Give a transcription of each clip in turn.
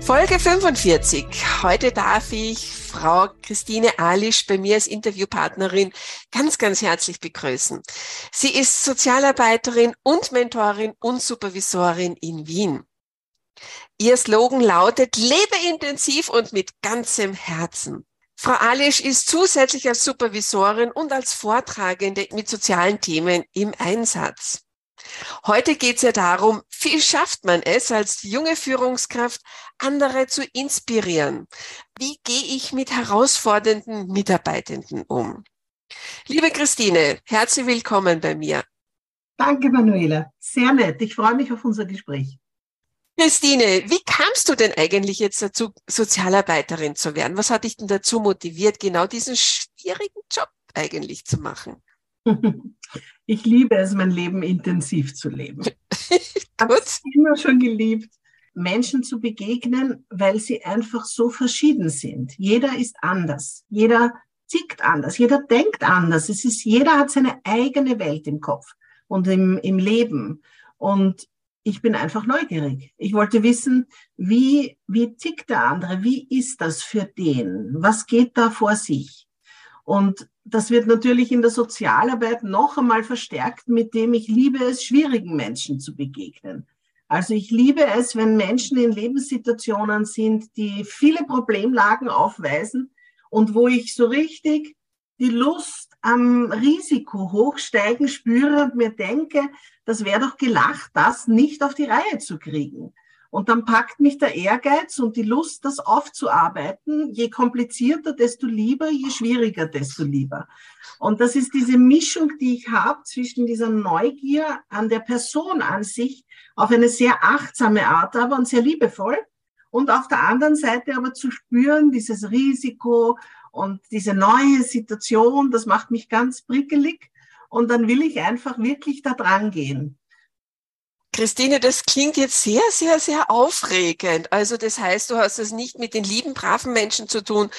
Folge 45. Heute darf ich Frau Christine Alisch bei mir als Interviewpartnerin ganz, ganz herzlich begrüßen. Sie ist Sozialarbeiterin und Mentorin und Supervisorin in Wien. Ihr Slogan lautet, lebe intensiv und mit ganzem Herzen. Frau Alisch ist zusätzlich als Supervisorin und als Vortragende mit sozialen Themen im Einsatz. Heute geht es ja darum, wie schafft man es als junge Führungskraft, andere zu inspirieren? Wie gehe ich mit herausfordernden Mitarbeitenden um? Liebe Christine, herzlich willkommen bei mir. Danke, Manuela. Sehr nett. Ich freue mich auf unser Gespräch. Christine, wie kamst du denn eigentlich jetzt dazu, Sozialarbeiterin zu werden? Was hat dich denn dazu motiviert, genau diesen schwierigen Job eigentlich zu machen? Ich liebe es, mein Leben intensiv zu leben. Ich habe es immer schon geliebt, Menschen zu begegnen, weil sie einfach so verschieden sind. Jeder ist anders. Jeder tickt anders. Jeder denkt anders. Es ist, jeder hat seine eigene Welt im Kopf und im, im Leben. Und ich bin einfach neugierig. Ich wollte wissen, wie, wie tickt der andere? Wie ist das für den? Was geht da vor sich? Und das wird natürlich in der Sozialarbeit noch einmal verstärkt, mit dem ich liebe es, schwierigen Menschen zu begegnen. Also ich liebe es, wenn Menschen in Lebenssituationen sind, die viele Problemlagen aufweisen und wo ich so richtig die Lust am Risiko hochsteigen spüre und mir denke, das wäre doch gelacht, das nicht auf die Reihe zu kriegen. Und dann packt mich der Ehrgeiz und die Lust, das aufzuarbeiten. Je komplizierter, desto lieber, je schwieriger, desto lieber. Und das ist diese Mischung, die ich habe zwischen dieser Neugier an der Person an sich, auf eine sehr achtsame Art, aber und sehr liebevoll. Und auf der anderen Seite aber zu spüren, dieses Risiko und diese neue Situation, das macht mich ganz prickelig. Und dann will ich einfach wirklich da dran gehen. Christine, das klingt jetzt sehr, sehr, sehr aufregend. Also das heißt, du hast es nicht mit den lieben, braven Menschen zu tun,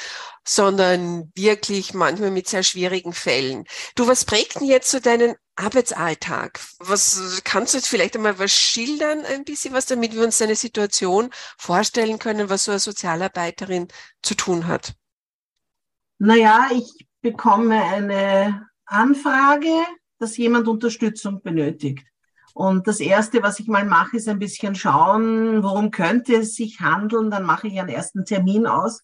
sondern wirklich manchmal mit sehr schwierigen Fällen. Du, was prägt denn jetzt so deinen Arbeitsalltag? Was kannst du jetzt vielleicht einmal was schildern, ein bisschen was, damit wir uns deine Situation vorstellen können, was so eine Sozialarbeiterin zu tun hat? Naja, ich bekomme eine Anfrage, dass jemand Unterstützung benötigt. Und das Erste, was ich mal mache, ist ein bisschen schauen, worum könnte es sich handeln. Dann mache ich einen ersten Termin aus.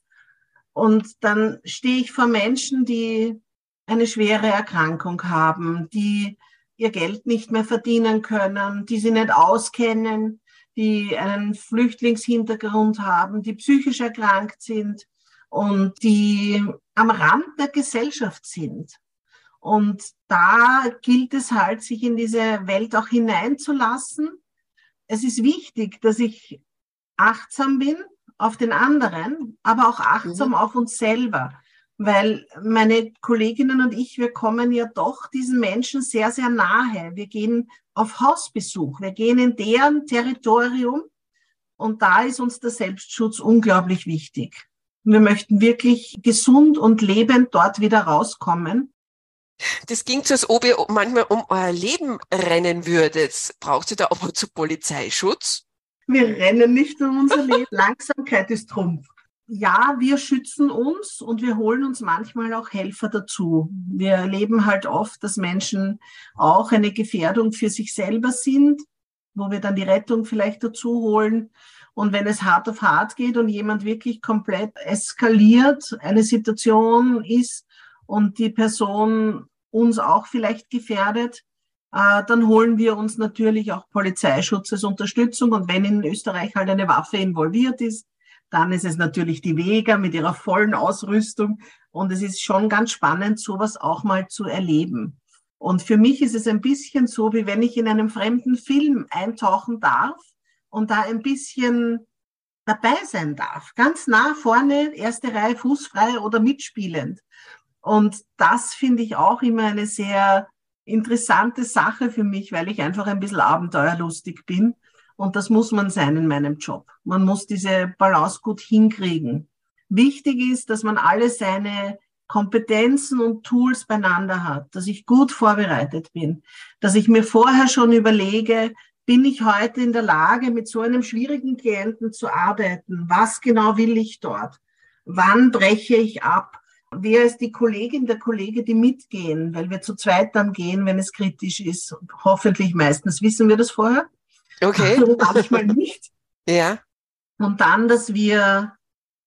Und dann stehe ich vor Menschen, die eine schwere Erkrankung haben, die ihr Geld nicht mehr verdienen können, die sie nicht auskennen, die einen Flüchtlingshintergrund haben, die psychisch erkrankt sind und die am Rand der Gesellschaft sind. Und da gilt es halt, sich in diese Welt auch hineinzulassen. Es ist wichtig, dass ich achtsam bin auf den anderen, aber auch achtsam mhm. auf uns selber. Weil meine Kolleginnen und ich, wir kommen ja doch diesen Menschen sehr, sehr nahe. Wir gehen auf Hausbesuch, wir gehen in deren Territorium und da ist uns der Selbstschutz unglaublich wichtig. Wir möchten wirklich gesund und lebend dort wieder rauskommen. Das ging so, als ob ihr manchmal um euer Leben rennen würdet. Braucht ihr da auch zu Polizeischutz? Wir rennen nicht um unser Leben. Langsamkeit ist Trumpf. Ja, wir schützen uns und wir holen uns manchmal auch Helfer dazu. Wir erleben halt oft, dass Menschen auch eine Gefährdung für sich selber sind, wo wir dann die Rettung vielleicht dazu holen. Und wenn es hart auf hart geht und jemand wirklich komplett eskaliert, eine Situation ist, und die Person uns auch vielleicht gefährdet, äh, dann holen wir uns natürlich auch Polizeischutz als Unterstützung. Und wenn in Österreich halt eine Waffe involviert ist, dann ist es natürlich die Vega mit ihrer vollen Ausrüstung. Und es ist schon ganz spannend, sowas auch mal zu erleben. Und für mich ist es ein bisschen so, wie wenn ich in einem fremden Film eintauchen darf und da ein bisschen dabei sein darf. Ganz nah vorne, erste Reihe, fußfrei oder mitspielend. Und das finde ich auch immer eine sehr interessante Sache für mich, weil ich einfach ein bisschen abenteuerlustig bin. Und das muss man sein in meinem Job. Man muss diese Balance gut hinkriegen. Wichtig ist, dass man alle seine Kompetenzen und Tools beieinander hat, dass ich gut vorbereitet bin, dass ich mir vorher schon überlege, bin ich heute in der Lage, mit so einem schwierigen Klienten zu arbeiten? Was genau will ich dort? Wann breche ich ab? Wer ist die Kollegin, der Kollege, die mitgehen? Weil wir zu zweit dann gehen, wenn es kritisch ist. Hoffentlich meistens wissen wir das vorher. Okay. manchmal nicht. ja. Und dann, dass wir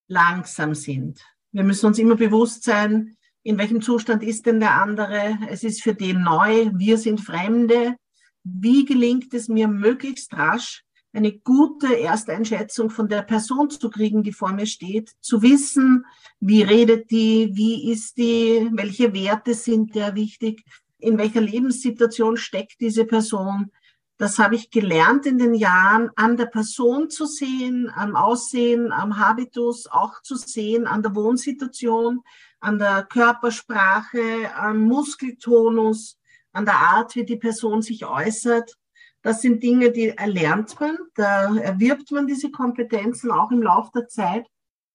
langsam sind. Wir müssen uns immer bewusst sein, in welchem Zustand ist denn der andere? Es ist für den neu, wir sind Fremde. Wie gelingt es mir möglichst rasch, eine gute Ersteinschätzung von der Person zu kriegen, die vor mir steht, zu wissen, wie redet die, wie ist die, welche Werte sind der wichtig, in welcher Lebenssituation steckt diese Person. Das habe ich gelernt in den Jahren, an der Person zu sehen, am Aussehen, am Habitus, auch zu sehen, an der Wohnsituation, an der Körpersprache, am Muskeltonus, an der Art, wie die Person sich äußert. Das sind Dinge, die erlernt man, da erwirbt man diese Kompetenzen auch im Laufe der Zeit.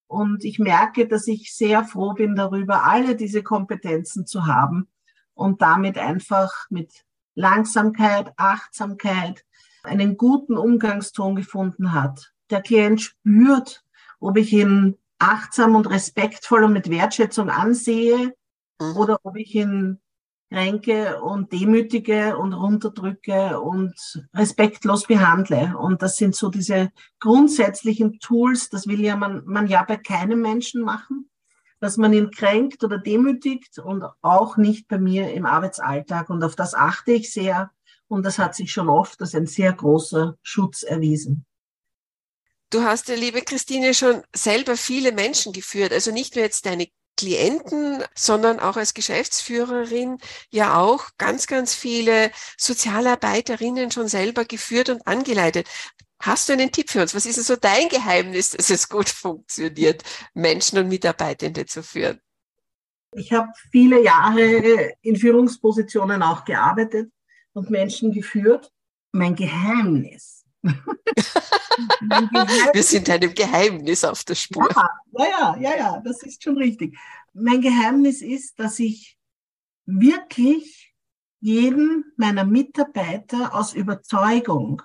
Und ich merke, dass ich sehr froh bin darüber, alle diese Kompetenzen zu haben und damit einfach mit Langsamkeit, Achtsamkeit einen guten Umgangston gefunden hat. Der Klient spürt, ob ich ihn achtsam und respektvoll und mit Wertschätzung ansehe mhm. oder ob ich ihn kränke und demütige und runterdrücke und respektlos behandle. Und das sind so diese grundsätzlichen Tools, das will ja man, man ja bei keinem Menschen machen, dass man ihn kränkt oder demütigt und auch nicht bei mir im Arbeitsalltag. Und auf das achte ich sehr. Und das hat sich schon oft als ein sehr großer Schutz erwiesen. Du hast ja, liebe Christine, schon selber viele Menschen geführt. Also nicht nur jetzt deine Klienten, sondern auch als Geschäftsführerin ja auch ganz, ganz viele Sozialarbeiterinnen schon selber geführt und angeleitet. Hast du einen Tipp für uns? Was ist denn so dein Geheimnis, dass es gut funktioniert, Menschen und Mitarbeitende zu führen? Ich habe viele Jahre in Führungspositionen auch gearbeitet und Menschen geführt. Mein Geheimnis. Wir sind einem Geheimnis auf der Spur. Ja, ja, ja, ja, das ist schon richtig. Mein Geheimnis ist, dass ich wirklich jeden meiner Mitarbeiter aus Überzeugung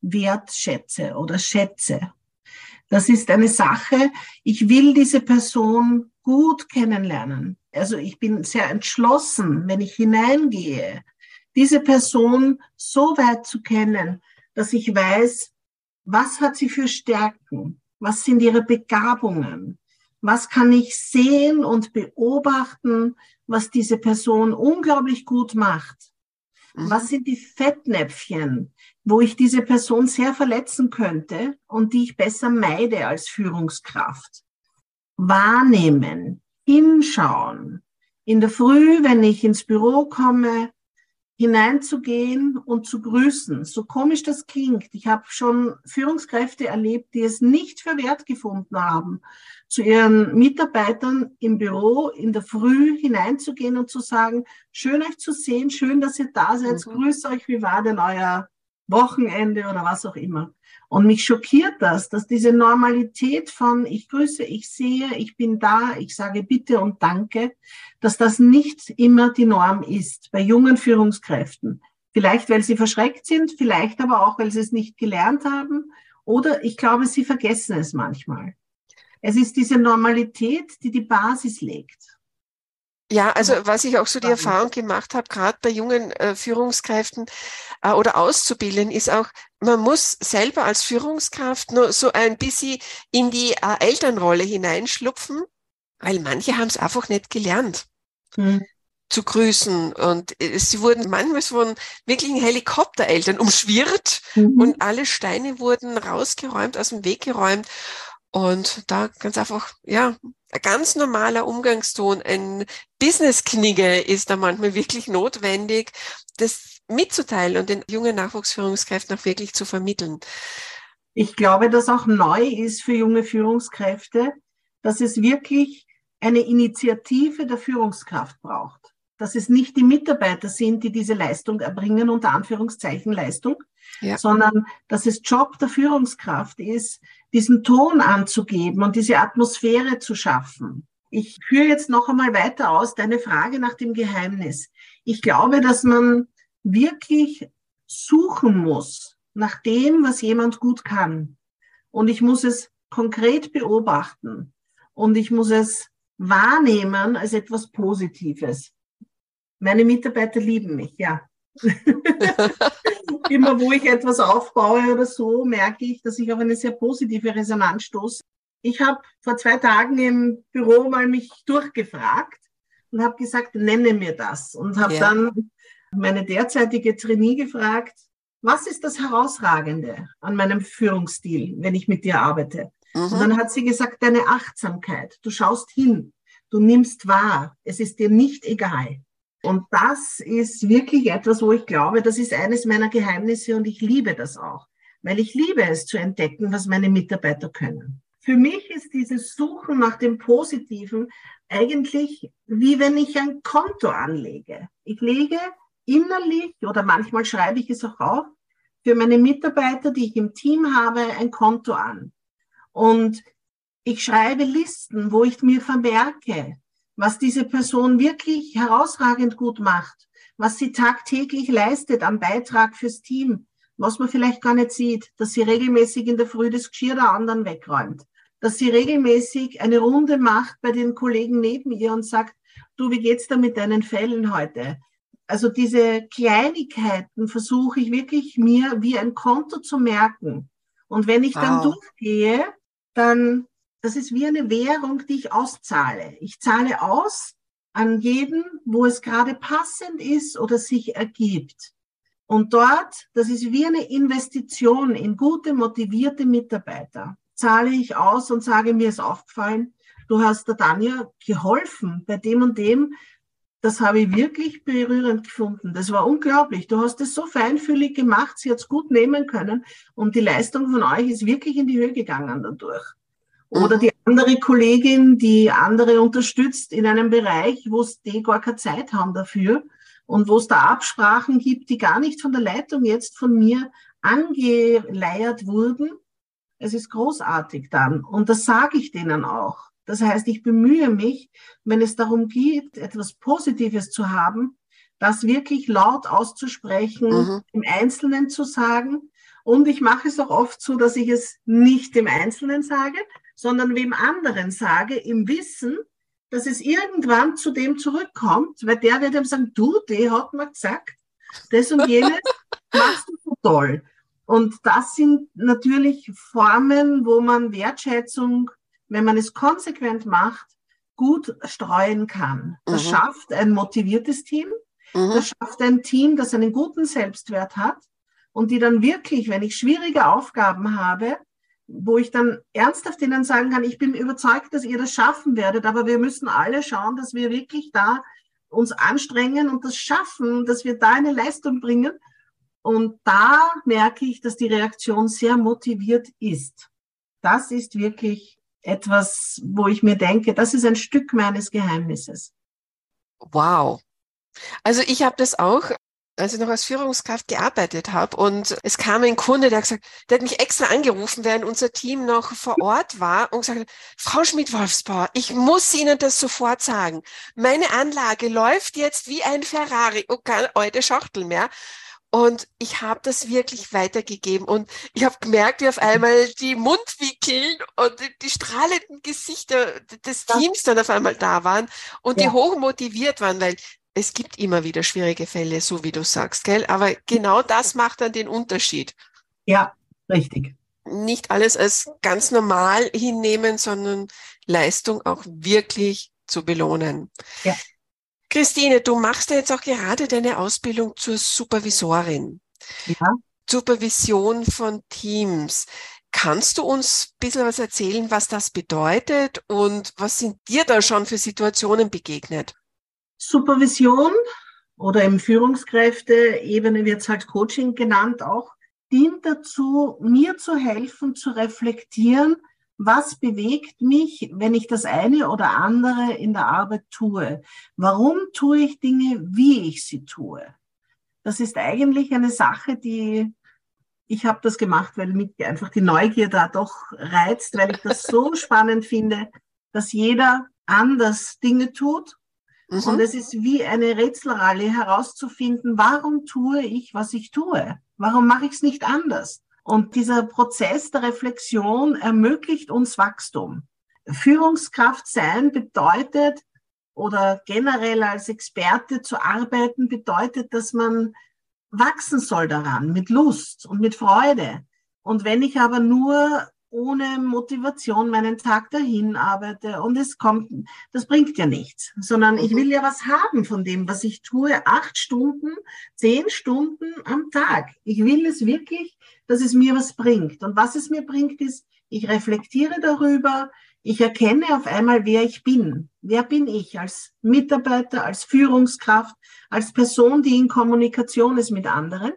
wertschätze oder schätze. Das ist eine Sache, ich will diese Person gut kennenlernen. Also ich bin sehr entschlossen, wenn ich hineingehe, diese Person so weit zu kennen, dass ich weiß, was hat sie für Stärken? Was sind ihre Begabungen? Was kann ich sehen und beobachten, was diese Person unglaublich gut macht? Mhm. Was sind die Fettnäpfchen, wo ich diese Person sehr verletzen könnte und die ich besser meide als Führungskraft? Wahrnehmen, hinschauen. In der Früh, wenn ich ins Büro komme, hineinzugehen und zu grüßen. So komisch das klingt. Ich habe schon Führungskräfte erlebt, die es nicht für wert gefunden haben, zu ihren Mitarbeitern im Büro in der Früh hineinzugehen und zu sagen, schön euch zu sehen, schön, dass ihr da seid, mhm. grüß euch, wie war denn euer Wochenende oder was auch immer. Und mich schockiert das, dass diese Normalität von ich grüße, ich sehe, ich bin da, ich sage bitte und danke, dass das nicht immer die Norm ist bei jungen Führungskräften. Vielleicht, weil sie verschreckt sind, vielleicht aber auch, weil sie es nicht gelernt haben oder ich glaube, sie vergessen es manchmal. Es ist diese Normalität, die die Basis legt. Ja, also was ich auch so die Erfahrung gemacht habe, gerade bei jungen äh, Führungskräften äh, oder Auszubildenden, ist auch, man muss selber als Führungskraft nur so ein bisschen in die äh, Elternrolle hineinschlupfen, weil manche haben es einfach nicht gelernt. Hm zu grüßen. Und äh, sie wurden manchmal von wirklichen Helikoptereltern umschwirrt mhm. und alle Steine wurden rausgeräumt, aus dem Weg geräumt. Und da ganz einfach, ja, ein ganz normaler Umgangston, ein Business-Knigge ist da manchmal wirklich notwendig, das mitzuteilen und den jungen Nachwuchsführungskräften auch wirklich zu vermitteln. Ich glaube, dass auch neu ist für junge Führungskräfte, dass es wirklich eine Initiative der Führungskraft braucht. Dass es nicht die Mitarbeiter sind, die diese Leistung erbringen, unter Anführungszeichen Leistung, ja. sondern dass es Job der Führungskraft ist, diesen Ton anzugeben und diese Atmosphäre zu schaffen. Ich führe jetzt noch einmal weiter aus deine Frage nach dem Geheimnis. Ich glaube, dass man wirklich suchen muss nach dem, was jemand gut kann. Und ich muss es konkret beobachten und ich muss es wahrnehmen als etwas Positives. Meine Mitarbeiter lieben mich, ja. Immer wo ich etwas aufbaue oder so, merke ich, dass ich auf eine sehr positive Resonanz stoße. Ich habe vor zwei Tagen im Büro mal mich durchgefragt und habe gesagt, nenne mir das. Und habe ja. dann meine derzeitige Trainee gefragt, was ist das Herausragende an meinem Führungsstil, wenn ich mit dir arbeite? Mhm. Und dann hat sie gesagt, deine Achtsamkeit. Du schaust hin, du nimmst wahr, es ist dir nicht egal. Und das ist wirklich etwas, wo ich glaube, das ist eines meiner Geheimnisse und ich liebe das auch, weil ich liebe es zu entdecken, was meine Mitarbeiter können. Für mich ist dieses Suchen nach dem Positiven eigentlich wie wenn ich ein Konto anlege. Ich lege innerlich oder manchmal schreibe ich es auch auf, für meine Mitarbeiter, die ich im Team habe, ein Konto an. Und ich schreibe Listen, wo ich mir vermerke, was diese Person wirklich herausragend gut macht, was sie tagtäglich leistet am Beitrag fürs Team, was man vielleicht gar nicht sieht, dass sie regelmäßig in der Früh das Geschirr der anderen wegräumt, dass sie regelmäßig eine Runde macht bei den Kollegen neben ihr und sagt, du, wie geht's da mit deinen Fällen heute? Also diese Kleinigkeiten versuche ich wirklich mir wie ein Konto zu merken. Und wenn ich wow. dann durchgehe, dann, das ist wie eine Währung, die ich auszahle. Ich zahle aus an jeden, wo es gerade passend ist oder sich ergibt. Und dort, das ist wie eine Investition in gute, motivierte Mitarbeiter, zahle ich aus und sage, mir ist aufgefallen, du hast der Tanja geholfen bei dem und dem. Das habe ich wirklich berührend gefunden. Das war unglaublich. Du hast es so feinfühlig gemacht, sie hat es gut nehmen können und die Leistung von euch ist wirklich in die Höhe gegangen dadurch. Oder mhm. die andere Kollegin, die andere unterstützt in einem Bereich, wo es die gar keine Zeit haben dafür und wo es da Absprachen gibt, die gar nicht von der Leitung jetzt von mir angeleiert wurden. Es ist großartig dann und das sage ich denen auch. Das heißt, ich bemühe mich, wenn es darum geht, etwas Positives zu haben, das wirklich laut auszusprechen, mhm. im Einzelnen zu sagen. Und ich mache es auch oft so, dass ich es nicht dem Einzelnen sage, sondern wem anderen sage, im Wissen, dass es irgendwann zu dem zurückkommt, weil der wird ihm sagen, du, der hat mir gesagt, das und jenes machst du so toll. Und das sind natürlich Formen, wo man Wertschätzung wenn man es konsequent macht, gut streuen kann. Das mhm. schafft ein motiviertes Team. Mhm. Das schafft ein Team, das einen guten Selbstwert hat und die dann wirklich, wenn ich schwierige Aufgaben habe, wo ich dann ernsthaft ihnen sagen kann, ich bin überzeugt, dass ihr das schaffen werdet, aber wir müssen alle schauen, dass wir wirklich da uns anstrengen und das schaffen, dass wir da eine Leistung bringen. Und da merke ich, dass die Reaktion sehr motiviert ist. Das ist wirklich etwas, wo ich mir denke, das ist ein Stück meines Geheimnisses. Wow. Also ich habe das auch, als ich noch als Führungskraft gearbeitet habe und es kam ein Kunde, der hat gesagt, der hat mich extra angerufen, während unser Team noch vor Ort war und gesagt, Frau Schmidt-Wolfsbauer, ich muss Ihnen das sofort sagen. Meine Anlage läuft jetzt wie ein Ferrari und keine alte Schachtel mehr. Und ich habe das wirklich weitergegeben und ich habe gemerkt, wie auf einmal die Mundwickeln und die, die strahlenden Gesichter des Teams dann auf einmal da waren und ja. die hoch motiviert waren, weil es gibt immer wieder schwierige Fälle, so wie du sagst, gell? Aber genau das macht dann den Unterschied. Ja, richtig. Nicht alles als ganz normal hinnehmen, sondern Leistung auch wirklich zu belohnen. Ja. Christine, du machst ja jetzt auch gerade deine Ausbildung zur Supervisorin. Ja. Supervision von Teams. Kannst du uns ein bisschen was erzählen, was das bedeutet und was sind dir da schon für Situationen begegnet? Supervision oder im Führungskräfte-Ebene wird es halt Coaching genannt auch, dient dazu, mir zu helfen, zu reflektieren, was bewegt mich, wenn ich das eine oder andere in der Arbeit tue? Warum tue ich Dinge, wie ich sie tue? Das ist eigentlich eine Sache, die ich habe das gemacht, weil mich einfach die Neugier da doch reizt, weil ich das so spannend finde, dass jeder anders Dinge tut. Mhm. Und es ist wie eine Rätselralle herauszufinden, warum tue ich, was ich tue? Warum mache ich es nicht anders? Und dieser Prozess der Reflexion ermöglicht uns Wachstum. Führungskraft sein bedeutet oder generell als Experte zu arbeiten bedeutet, dass man wachsen soll daran mit Lust und mit Freude. Und wenn ich aber nur ohne Motivation meinen Tag dahin arbeite und es kommt, das bringt ja nichts, sondern ich will ja was haben von dem, was ich tue, acht Stunden, zehn Stunden am Tag. Ich will es wirklich, dass es mir was bringt. Und was es mir bringt, ist, ich reflektiere darüber, ich erkenne auf einmal, wer ich bin. Wer bin ich als Mitarbeiter, als Führungskraft, als Person, die in Kommunikation ist mit anderen?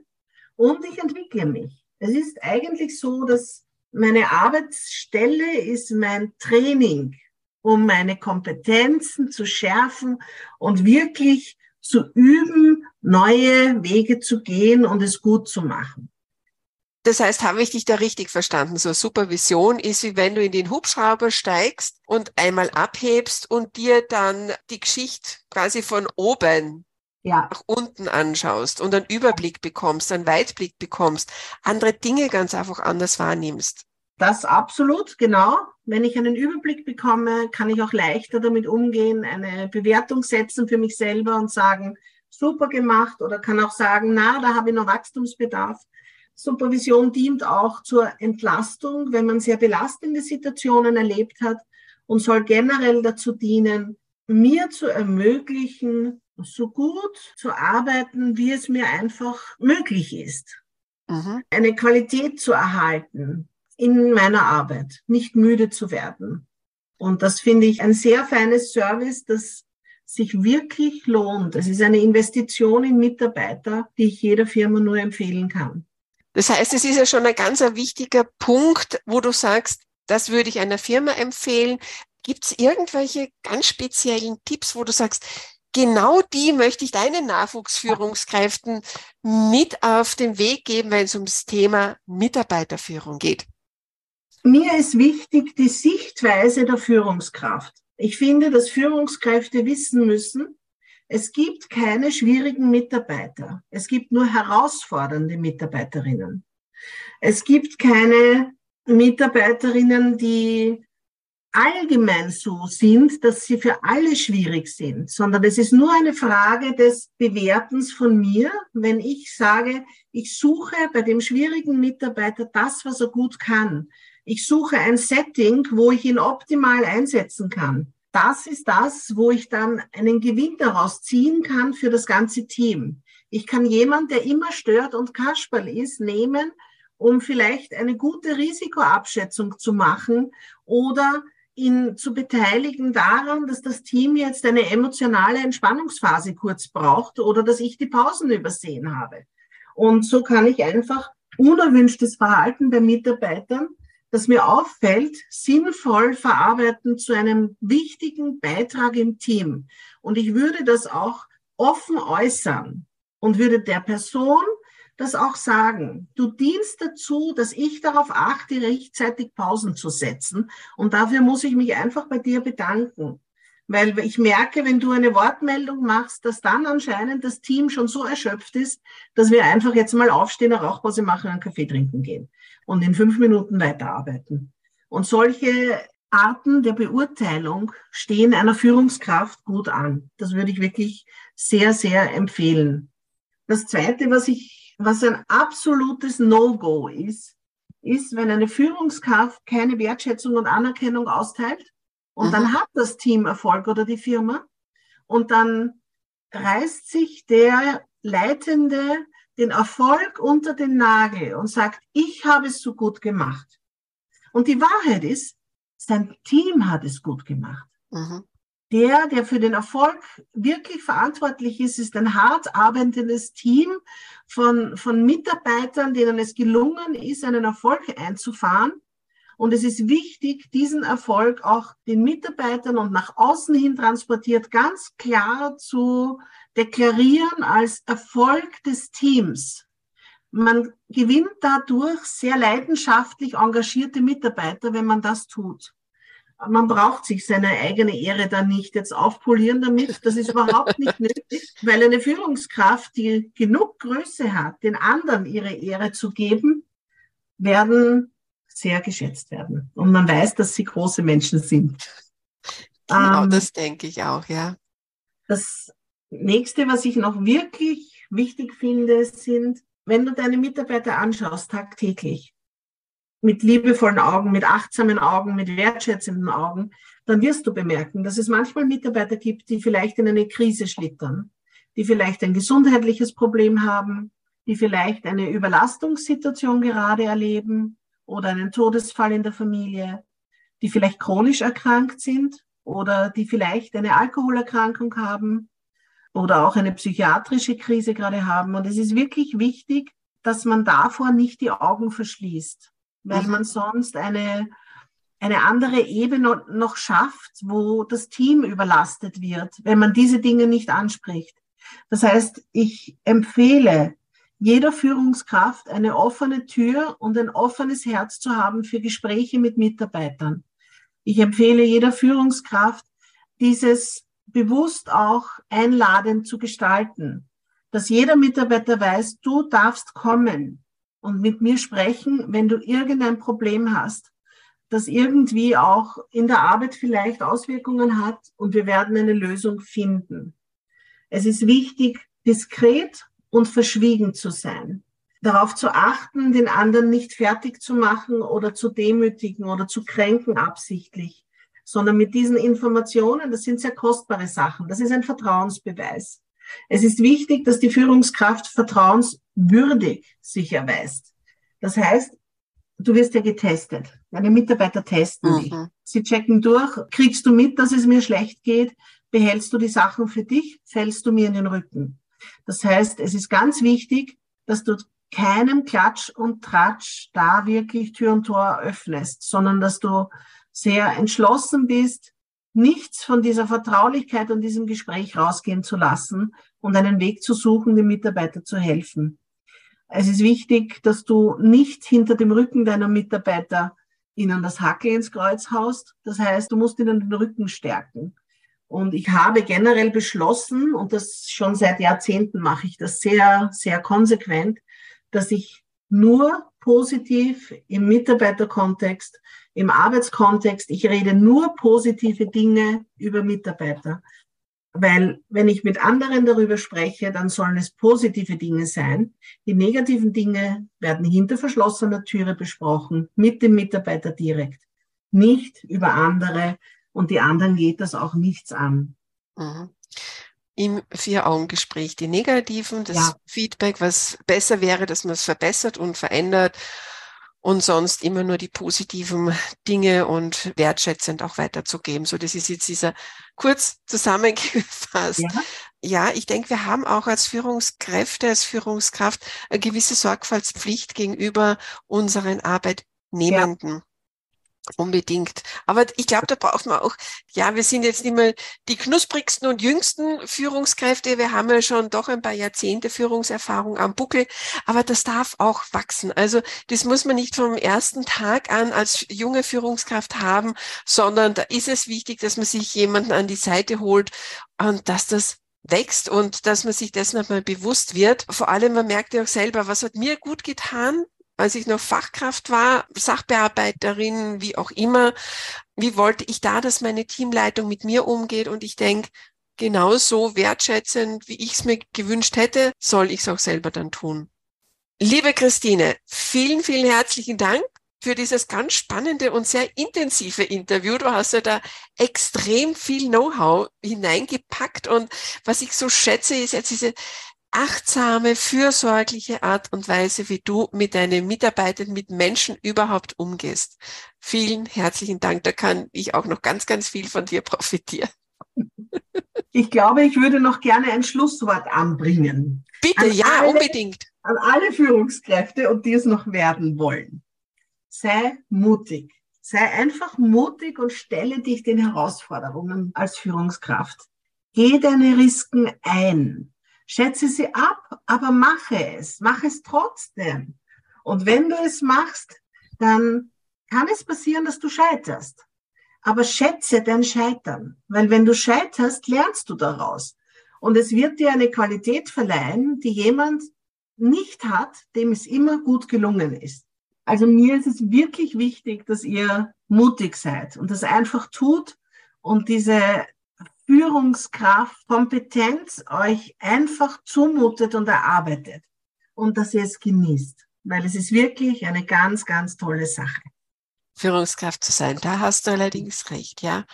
Und ich entwickle mich. Es ist eigentlich so, dass meine Arbeitsstelle ist mein Training, um meine Kompetenzen zu schärfen und wirklich zu üben, neue Wege zu gehen und es gut zu machen. Das heißt, habe ich dich da richtig verstanden? So Supervision ist wie wenn du in den Hubschrauber steigst und einmal abhebst und dir dann die Geschichte quasi von oben ja. nach unten anschaust und einen Überblick bekommst, einen Weitblick bekommst, andere Dinge ganz einfach anders wahrnimmst. Das absolut, genau. Wenn ich einen Überblick bekomme, kann ich auch leichter damit umgehen, eine Bewertung setzen für mich selber und sagen, super gemacht oder kann auch sagen, na, da habe ich noch Wachstumsbedarf. Supervision dient auch zur Entlastung, wenn man sehr belastende Situationen erlebt hat und soll generell dazu dienen, mir zu ermöglichen, so gut zu arbeiten, wie es mir einfach möglich ist. Mhm. Eine Qualität zu erhalten in meiner Arbeit, nicht müde zu werden. Und das finde ich ein sehr feines Service, das sich wirklich lohnt. Es ist eine Investition in Mitarbeiter, die ich jeder Firma nur empfehlen kann. Das heißt, es ist ja schon ein ganz ein wichtiger Punkt, wo du sagst, das würde ich einer Firma empfehlen. Gibt es irgendwelche ganz speziellen Tipps, wo du sagst, genau die möchte ich deinen Nachwuchsführungskräften mit auf den Weg geben, wenn es ums Thema Mitarbeiterführung geht? Mir ist wichtig die Sichtweise der Führungskraft. Ich finde, dass Führungskräfte wissen müssen, es gibt keine schwierigen Mitarbeiter. Es gibt nur herausfordernde Mitarbeiterinnen. Es gibt keine Mitarbeiterinnen, die allgemein so sind, dass sie für alle schwierig sind, sondern es ist nur eine Frage des Bewertens von mir, wenn ich sage, ich suche bei dem schwierigen Mitarbeiter das, was er gut kann. Ich suche ein Setting, wo ich ihn optimal einsetzen kann. Das ist das, wo ich dann einen Gewinn daraus ziehen kann für das ganze Team. Ich kann jemand, der immer stört und Kasperl ist, nehmen, um vielleicht eine gute Risikoabschätzung zu machen oder ihn zu beteiligen daran, dass das Team jetzt eine emotionale Entspannungsphase kurz braucht oder dass ich die Pausen übersehen habe. Und so kann ich einfach unerwünschtes Verhalten bei Mitarbeitern, das mir auffällt, sinnvoll verarbeiten zu einem wichtigen Beitrag im Team. Und ich würde das auch offen äußern und würde der Person das auch sagen. Du dienst dazu, dass ich darauf achte, rechtzeitig Pausen zu setzen. Und dafür muss ich mich einfach bei dir bedanken. Weil ich merke, wenn du eine Wortmeldung machst, dass dann anscheinend das Team schon so erschöpft ist, dass wir einfach jetzt mal aufstehen, eine Rauchpause machen, einen Kaffee trinken gehen und in fünf Minuten weiterarbeiten. Und solche Arten der Beurteilung stehen einer Führungskraft gut an. Das würde ich wirklich sehr, sehr empfehlen. Das Zweite, was ich was ein absolutes No-Go ist, ist, wenn eine Führungskraft keine Wertschätzung und Anerkennung austeilt und mhm. dann hat das Team Erfolg oder die Firma und dann reißt sich der Leitende den Erfolg unter den Nagel und sagt, ich habe es so gut gemacht. Und die Wahrheit ist, sein Team hat es gut gemacht. Mhm. Der, der für den Erfolg wirklich verantwortlich ist, ist ein hart arbeitendes Team von, von Mitarbeitern, denen es gelungen ist, einen Erfolg einzufahren. Und es ist wichtig, diesen Erfolg auch den Mitarbeitern und nach außen hin transportiert ganz klar zu deklarieren als Erfolg des Teams. Man gewinnt dadurch sehr leidenschaftlich engagierte Mitarbeiter, wenn man das tut. Man braucht sich seine eigene Ehre dann nicht jetzt aufpolieren damit. Das ist überhaupt nicht nötig, weil eine Führungskraft, die genug Größe hat, den anderen ihre Ehre zu geben, werden sehr geschätzt werden. Und man weiß, dass sie große Menschen sind. Genau, ähm, das denke ich auch, ja. Das nächste, was ich noch wirklich wichtig finde, sind, wenn du deine Mitarbeiter anschaust, tagtäglich, mit liebevollen Augen, mit achtsamen Augen, mit wertschätzenden Augen, dann wirst du bemerken, dass es manchmal Mitarbeiter gibt, die vielleicht in eine Krise schlittern, die vielleicht ein gesundheitliches Problem haben, die vielleicht eine Überlastungssituation gerade erleben, oder einen Todesfall in der Familie, die vielleicht chronisch erkrankt sind oder die vielleicht eine Alkoholerkrankung haben oder auch eine psychiatrische Krise gerade haben. Und es ist wirklich wichtig, dass man davor nicht die Augen verschließt, weil mhm. man sonst eine, eine andere Ebene noch schafft, wo das Team überlastet wird, wenn man diese Dinge nicht anspricht. Das heißt, ich empfehle jeder Führungskraft eine offene Tür und ein offenes Herz zu haben für Gespräche mit Mitarbeitern. Ich empfehle jeder Führungskraft, dieses bewusst auch einladend zu gestalten, dass jeder Mitarbeiter weiß, du darfst kommen und mit mir sprechen, wenn du irgendein Problem hast, das irgendwie auch in der Arbeit vielleicht Auswirkungen hat und wir werden eine Lösung finden. Es ist wichtig, diskret und verschwiegen zu sein. Darauf zu achten, den anderen nicht fertig zu machen oder zu demütigen oder zu kränken absichtlich, sondern mit diesen Informationen, das sind sehr kostbare Sachen, das ist ein Vertrauensbeweis. Es ist wichtig, dass die Führungskraft vertrauenswürdig sich erweist. Das heißt, du wirst ja getestet. Deine Mitarbeiter testen mhm. dich. Sie checken durch. Kriegst du mit, dass es mir schlecht geht? Behältst du die Sachen für dich? Fällst du mir in den Rücken? Das heißt, es ist ganz wichtig, dass du keinem Klatsch und Tratsch da wirklich Tür und Tor öffnest, sondern dass du sehr entschlossen bist, nichts von dieser Vertraulichkeit und diesem Gespräch rausgehen zu lassen und einen Weg zu suchen, dem Mitarbeiter zu helfen. Es ist wichtig, dass du nicht hinter dem Rücken deiner Mitarbeiter ihnen das Hackel ins Kreuz haust. Das heißt, du musst ihnen den Rücken stärken. Und ich habe generell beschlossen, und das schon seit Jahrzehnten mache ich das sehr, sehr konsequent, dass ich nur positiv im Mitarbeiterkontext, im Arbeitskontext, ich rede nur positive Dinge über Mitarbeiter. Weil wenn ich mit anderen darüber spreche, dann sollen es positive Dinge sein. Die negativen Dinge werden hinter verschlossener Türe besprochen, mit dem Mitarbeiter direkt, nicht über andere, und die anderen geht das auch nichts an. Mhm. Im Vier-Augen-Gespräch die negativen, das ja. Feedback, was besser wäre, dass man es verbessert und verändert und sonst immer nur die positiven Dinge und wertschätzend auch weiterzugeben. So, das ist jetzt dieser kurz zusammengefasst. Ja, ja ich denke, wir haben auch als Führungskräfte, als Führungskraft eine gewisse Sorgfaltspflicht gegenüber unseren Arbeitnehmenden. Ja. Unbedingt. Aber ich glaube, da braucht man auch, ja, wir sind jetzt nicht mehr die knusprigsten und jüngsten Führungskräfte. Wir haben ja schon doch ein paar Jahrzehnte Führungserfahrung am Buckel. Aber das darf auch wachsen. Also das muss man nicht vom ersten Tag an als junge Führungskraft haben, sondern da ist es wichtig, dass man sich jemanden an die Seite holt und dass das wächst und dass man sich dessen einmal bewusst wird. Vor allem, man merkt ja auch selber, was hat mir gut getan, als ich noch Fachkraft war, Sachbearbeiterin, wie auch immer, wie wollte ich da, dass meine Teamleitung mit mir umgeht? Und ich denke, genauso wertschätzend, wie ich es mir gewünscht hätte, soll ich es auch selber dann tun. Liebe Christine, vielen, vielen herzlichen Dank für dieses ganz spannende und sehr intensive Interview. Du hast ja da extrem viel Know-how hineingepackt und was ich so schätze, ist jetzt diese achtsame, fürsorgliche Art und Weise, wie du mit deinen Mitarbeitern, mit Menschen überhaupt umgehst. Vielen herzlichen Dank. Da kann ich auch noch ganz, ganz viel von dir profitieren. Ich glaube, ich würde noch gerne ein Schlusswort anbringen. Bitte, an ja, alle, unbedingt. An alle Führungskräfte und die es noch werden wollen. Sei mutig. Sei einfach mutig und stelle dich den Herausforderungen als Führungskraft. Geh deine Risiken ein. Schätze sie ab, aber mache es. Mach es trotzdem. Und wenn du es machst, dann kann es passieren, dass du scheiterst. Aber schätze dein Scheitern, weil wenn du scheiterst, lernst du daraus. Und es wird dir eine Qualität verleihen, die jemand nicht hat, dem es immer gut gelungen ist. Also mir ist es wirklich wichtig, dass ihr mutig seid und das einfach tut und diese Führungskraft, Kompetenz euch einfach zumutet und erarbeitet und dass ihr es genießt, weil es ist wirklich eine ganz, ganz tolle Sache. Führungskraft zu sein. Da hast du allerdings recht, ja.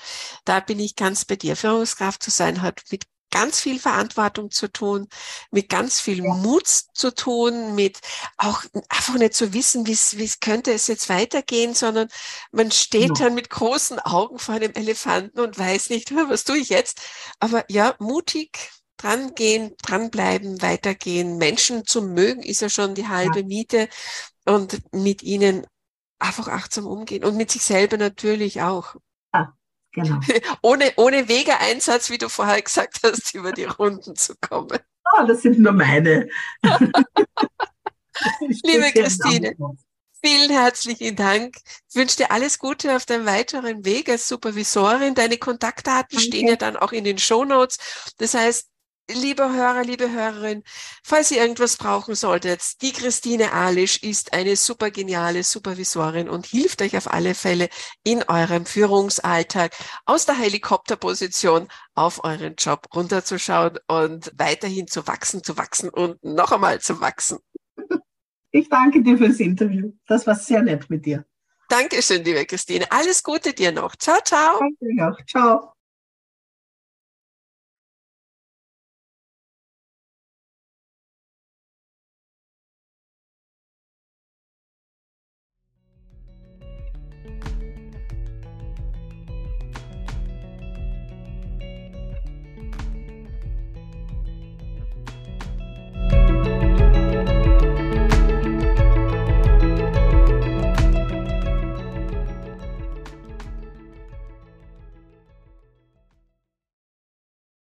Da bin ich ganz bei dir. Führungskraft zu sein hat mit ganz viel Verantwortung zu tun, mit ganz viel Mut zu tun, mit auch einfach nicht zu wissen, wie es könnte es jetzt weitergehen, sondern man steht ja. dann mit großen Augen vor einem Elefanten und weiß nicht, was tue ich jetzt. Aber ja, mutig dran gehen, dranbleiben, weitergehen. Menschen zu mögen ist ja schon die halbe ja. Miete und mit ihnen einfach achtsam umgehen und mit sich selber natürlich auch. Genau. ohne, ohne Wegeeinsatz, wie du vorher gesagt hast, über die Runden zu kommen. Oh, das sind nur meine. Liebe Christine, vielen herzlichen Dank. Ich wünsche dir alles Gute auf deinem weiteren Weg als Supervisorin. Deine Kontaktdaten Danke. stehen ja dann auch in den Show Notes. Das heißt, Liebe Hörer, liebe Hörerin, falls ihr irgendwas brauchen solltet, die Christine Alisch ist eine super geniale Supervisorin und hilft euch auf alle Fälle in eurem Führungsalltag aus der Helikopterposition auf euren Job runterzuschauen und weiterhin zu wachsen, zu wachsen und noch einmal zu wachsen. Ich danke dir fürs Interview. Das war sehr nett mit dir. Dankeschön, liebe Christine. Alles Gute dir noch. Ciao, ciao. Danke auch. Ciao.